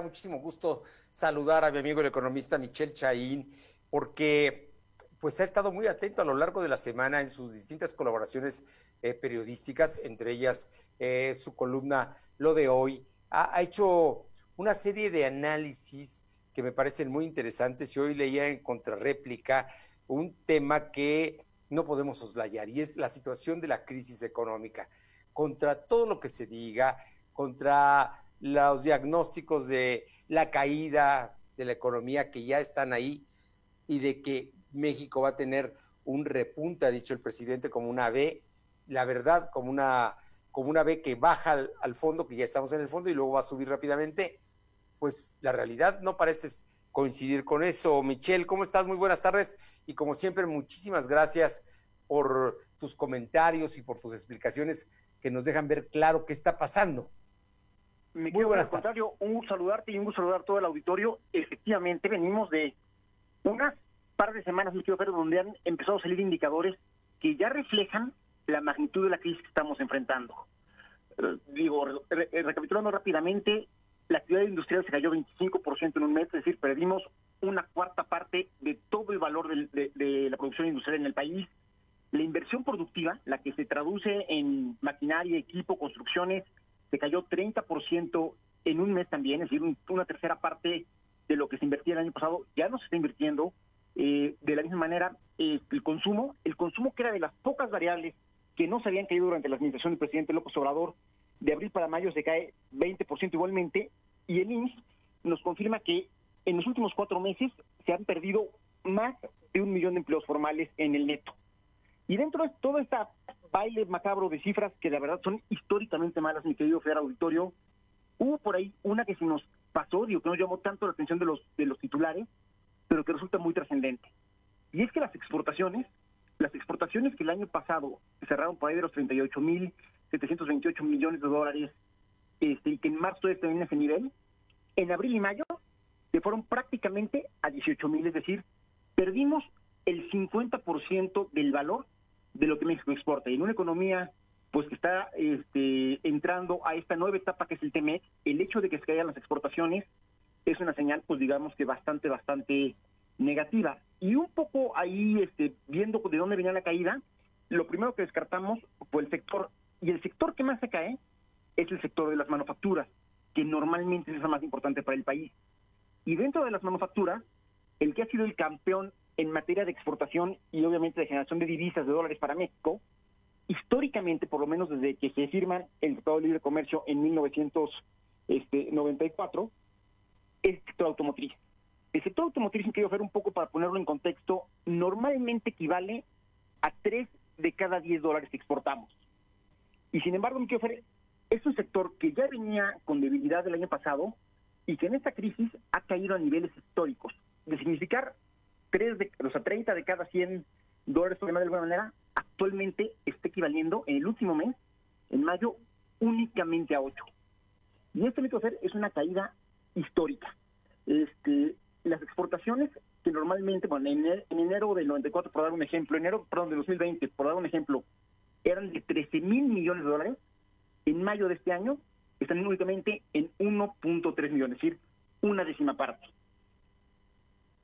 muchísimo gusto saludar a mi amigo el economista Michel Chaín, porque pues ha estado muy atento a lo largo de la semana en sus distintas colaboraciones eh, periodísticas, entre ellas eh, su columna Lo de hoy. Ha, hecho una serie de análisis que me parecen muy interesantes y hoy leía en contrarréplica un tema que no podemos oslayar y es la situación de la crisis económica. Contra todo lo que se diga, contra los diagnósticos de la caída de la economía que ya están ahí y de que México va a tener un repunte, ha dicho el presidente, como una B, la verdad, como una, como una B que baja al, fondo, que ya estamos en el fondo y luego va a subir rápidamente, pues la realidad no parece coincidir con eso. Michelle, ¿cómo estás? Muy buenas tardes y como siempre, muchísimas gracias por tus comentarios y por tus explicaciones que nos dejan ver claro qué está pasando. Me Muy buenas al contrario, un saludarte y un saludar a todo el auditorio. Efectivamente, venimos de unas par de semanas, mi querido donde han empezado a salir indicadores que ya reflejan la magnitud de la crisis que estamos enfrentando. Eh, digo, eh, recapitulando rápidamente, la actividad industrial se cayó 25% en un mes, es decir, perdimos una cuarta parte de todo el valor de, de la producción industrial en el país. La inversión productiva, la que se traduce en maquinaria, equipo, construcciones, se cayó 30% en un mes también, es decir, una tercera parte de lo que se invertía el año pasado ya no se está invirtiendo. Eh, de la misma manera, eh, el consumo, el consumo que era de las pocas variables que no se habían caído durante la administración del presidente López Obrador, de abril para mayo se cae 20% igualmente, y el INS nos confirma que en los últimos cuatro meses se han perdido más de un millón de empleos formales en el neto. Y dentro de todo este baile macabro de cifras que la verdad son históricamente malas, mi querido Fer Auditorio, hubo por ahí una que se nos pasó, digo, que no llamó tanto la atención de los, de los titulares, pero que resulta muy trascendente. Y es que las exportaciones, las exportaciones que el año pasado cerraron por ahí de los 38.728 millones de dólares, este, y que en marzo están en ese nivel, en abril y mayo se fueron prácticamente a 18.000, es decir, perdimos el 50% del valor de lo que México exporta. Y en una economía pues que está este, entrando a esta nueva etapa que es el TMEC, el hecho de que se caigan las exportaciones es una señal, pues digamos que bastante, bastante negativa. Y un poco ahí, este, viendo de dónde venía la caída, lo primero que descartamos fue el sector, y el sector que más se cae es el sector de las manufacturas, que normalmente es el más importante para el país. Y dentro de las manufacturas, el que ha sido el campeón en materia de exportación y obviamente de generación de divisas de dólares para México, históricamente, por lo menos desde que se firma el Tratado de Libre Comercio en 1994, es el sector automotriz. El sector automotriz, quiero ver un poco para ponerlo en contexto, normalmente equivale a 3 de cada 10 dólares que exportamos. Y sin embargo, quiero ver, es un sector que ya venía con debilidad del año pasado y que en esta crisis ha caído a niveles históricos. De significar tres de, o sea, 30 de cada 100 dólares, de alguna manera, actualmente está equivaliendo en el último mes, en mayo, únicamente a 8. Y esto, hacer es una caída histórica. Este, las exportaciones que normalmente, bueno, en, enero del 94, por dar un ejemplo, enero, perdón, de 2020, por dar un ejemplo, eran de 13 mil millones de dólares, en mayo de este año están únicamente en 1.3 millones, es decir, una décima parte.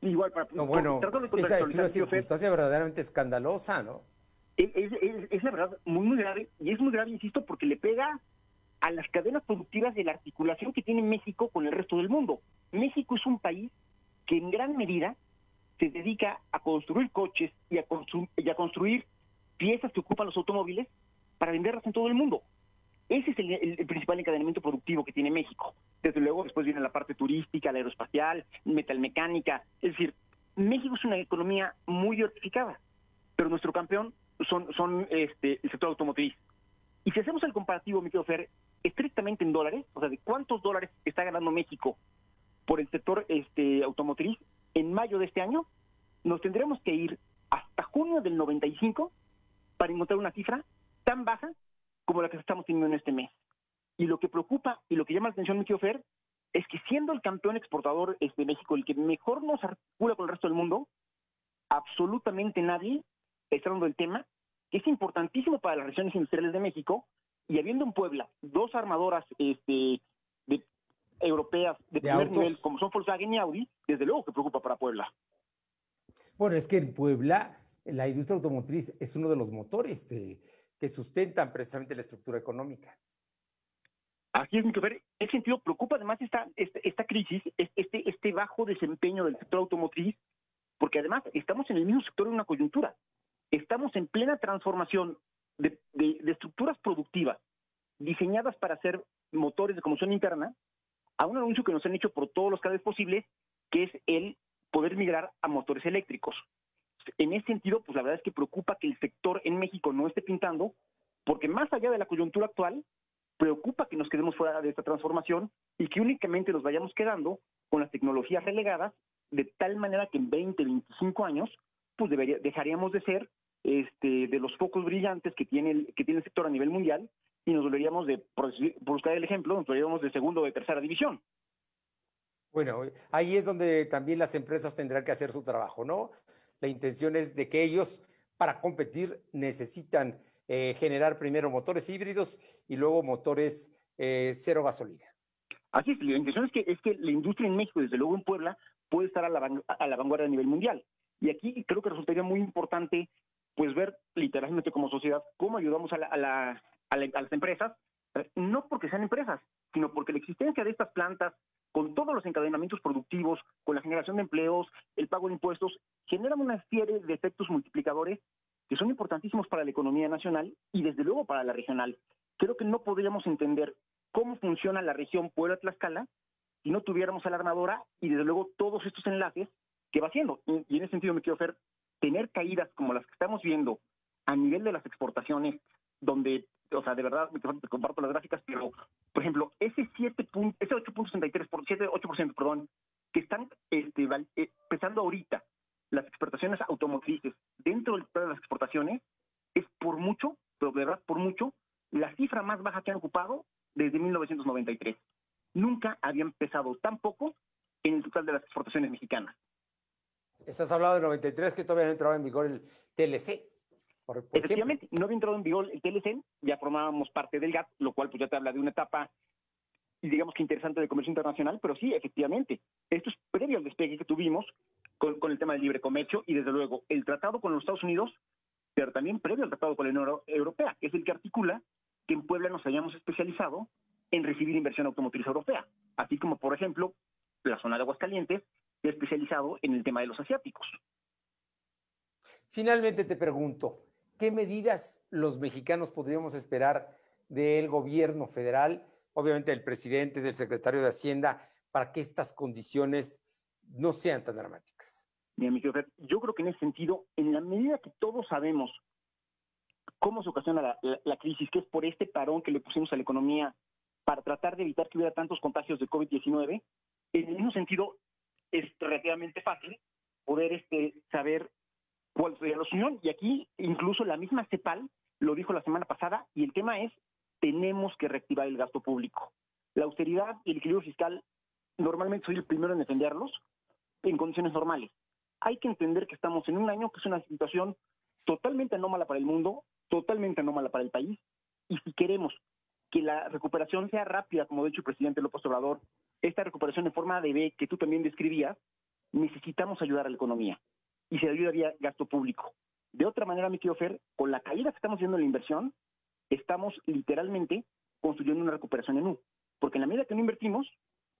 Igual para no, bueno, esa es una circunstancia verdaderamente escandalosa, ¿no? Es, es, la verdad muy, muy grave, y es muy grave, insisto, porque le pega a las cadenas productivas de la articulación que tiene México con el resto del mundo. México es un país que en gran medida se dedica a construir coches y a, y a construir piezas que ocupan los automóviles para venderlas en todo el mundo. Ese es el, principal encadenamiento productivo que tiene México. Desde luego, después viene la parte turística, la aeroespacial, metalmecánica. Es decir, México es una economía muy diversificada, pero nuestro campeón son, son este, el sector automotriz. Y si hacemos el comparativo, me quiero hacer estrictamente en dólares, o sea, de cuántos dólares está ganando México por el sector este, automotriz en mayo de este año, nos tendremos que ir hasta junio del 95 para encontrar una cifra tan baja como la que estamos teniendo en este mes. Y lo que preocupa y lo que llama la atención, mi Fer, es que siendo el campeón exportador de este México el que mejor nos articula con el resto del mundo, absolutamente nadie está hablando del tema, que es importantísimo para las regiones industriales de México, y habiendo en Puebla dos armadoras este, de europeas de, primer nivel, como son Volkswagen y Audi, desde luego que preocupa para Puebla. Bueno, es que en Puebla la industria automotriz es uno de los motores que sustentan precisamente la estructura económica. Así es, mi En ese sentido, preocupa además esta, esta, esta crisis, este, este bajo desempeño del sector automotriz, porque además estamos en el mismo sector de una coyuntura. Estamos en plena transformación de, estructuras productivas diseñadas para hacer motores de combustión interna a un anuncio que nos han hecho por todos los canales posibles, que es el poder migrar a motores eléctricos. En ese sentido, pues la verdad es que preocupa que el sector en México no esté pintando, porque más allá de la coyuntura actual, preocupa que nos quedemos fuera de esta transformación y que únicamente nos vayamos quedando con las tecnologías relegadas, de tal manera que en 20, 25 años, pues debería, dejaríamos de ser este, de los focos brillantes que tiene, el, que tiene el sector a nivel mundial y nos volveríamos de, por, buscar el ejemplo, nos volveríamos de segundo o de tercera división. Bueno, ahí es donde también las empresas tendrán que hacer su trabajo, ¿no? La intención es de que ellos, para competir, necesitan eh, generar primero motores híbridos y luego motores eh, cero gasolina. Así es, la intención es que, es que la industria en México, desde luego en Puebla, puede estar a la, a la vanguardia a nivel mundial. Y aquí creo que resultaría muy importante pues ver literalmente como sociedad cómo ayudamos a, a, la, a, las empresas, no porque sean empresas, sino porque la existencia de estas plantas, con todos los encadenamientos productivos, con la generación de empleos, el pago de impuestos, generan una serie de efectos multiplicadores que son importantísimos para la economía nacional y desde luego para la regional. Creo que no podríamos entender cómo funciona la región Puebla-Tlaxcala si no tuviéramos a la armadora y desde luego todos estos enlaces que va haciendo. Y, en ese sentido me quiero hacer tener caídas como las que estamos viendo a nivel de las exportaciones, donde, o sea, de verdad, te comparto las gráficas, pero, por ejemplo, ese 7 ese 8.63%, 8%, perdón, que están este, eh, ahorita las exportaciones automotrices dentro del de las exportaciones, es por mucho, pero de verdad por mucho, la cifra más baja que han ocupado desde 1993. Nunca habían pesado tan poco en el total de las exportaciones mexicanas. Estás hablando de 93 que todavía no entraba en vigor el TLC. Efectivamente, no había entrado en vigor el TLC, ya formábamos parte del GATT, lo cual pues ya te habla de una etapa, digamos que interesante de comercio internacional, pero sí, efectivamente, esto es previo al despegue que tuvimos con, el tema del libre comercio y desde luego el tratado con los Estados Unidos, pero también previo al tratado con la Unión Europea, es el que articula que en Puebla nos hayamos especializado en recibir inversión automotriz europea, así como por ejemplo la zona de Aguascalientes especializado en el tema de los asiáticos. Finalmente te pregunto, ¿qué medidas los mexicanos podríamos esperar del gobierno federal, obviamente del presidente, del secretario de Hacienda, para que estas condiciones no sean tan dramáticas? Mira, mi yo creo que en ese sentido, en la medida que todos sabemos cómo se ocasiona la, la, crisis, que es por este parón que le pusimos a la economía para tratar de evitar que hubiera tantos contagios de COVID-19, en el mismo sentido, es relativamente fácil poder este, saber cuál sería la solución. Y aquí incluso la misma CEPAL lo dijo la semana pasada y el tema es, tenemos que reactivar el gasto público. La austeridad y el equilibrio fiscal, normalmente soy el primero en defenderlos en condiciones normales. Hay que entender que estamos en un año que es una situación totalmente anómala para el mundo, totalmente anómala para el país, y si queremos que la recuperación sea rápida, como ha dicho el presidente López Obrador, esta recuperación en forma de B que tú también describías, necesitamos ayudar a la economía y se ayudaría gasto público. De otra manera, mi querido Fer, con la caída que estamos viendo en la inversión, estamos literalmente construyendo una recuperación en U. Porque en la medida que no invertimos,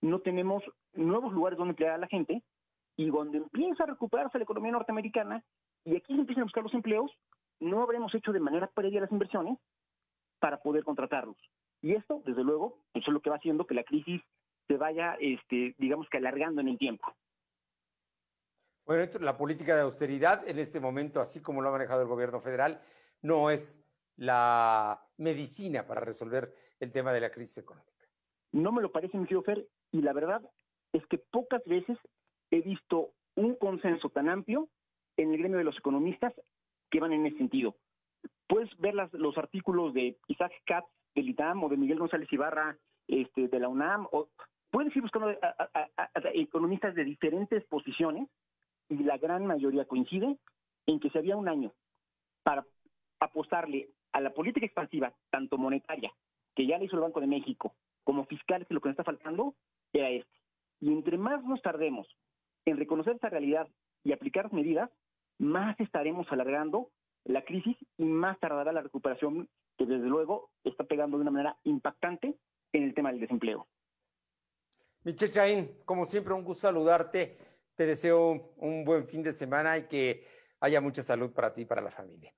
no tenemos nuevos lugares donde emplear a la gente y cuando empieza a recuperarse la economía norteamericana y aquí se empiezan a buscar los empleos, no habremos hecho de manera previa las inversiones para poder contratarlos. Y esto, desde luego, eso es lo que va haciendo que la crisis se vaya, este, digamos que alargando en el tiempo. Bueno, la política de austeridad en este momento, así como lo ha manejado el gobierno federal, no es la medicina para resolver el tema de la crisis económica. No me lo parece, mi querido Fer, y la verdad es que pocas veces he visto un consenso tan amplio en el gremio de los economistas que van en ese sentido. Puedes ver los artículos de Isaac Katz del ITAM o de Miguel González Ibarra este, de la UNAM o puedes ir buscando a, economistas de diferentes posiciones y la gran mayoría coincide en que si había un año para apostarle a la política expansiva, tanto monetaria, que ya le hizo el Banco de México, como fiscal, que lo que nos está faltando, era este. Y entre más nos tardemos en reconocer esta realidad y aplicar medidas, más estaremos alargando la crisis y más tardará la recuperación que desde luego está pegando de una manera impactante en el tema del desempleo. Michelle Chaín, como siempre, un gusto saludarte. Te deseo un buen fin de semana y que haya mucha salud para ti y para la familia.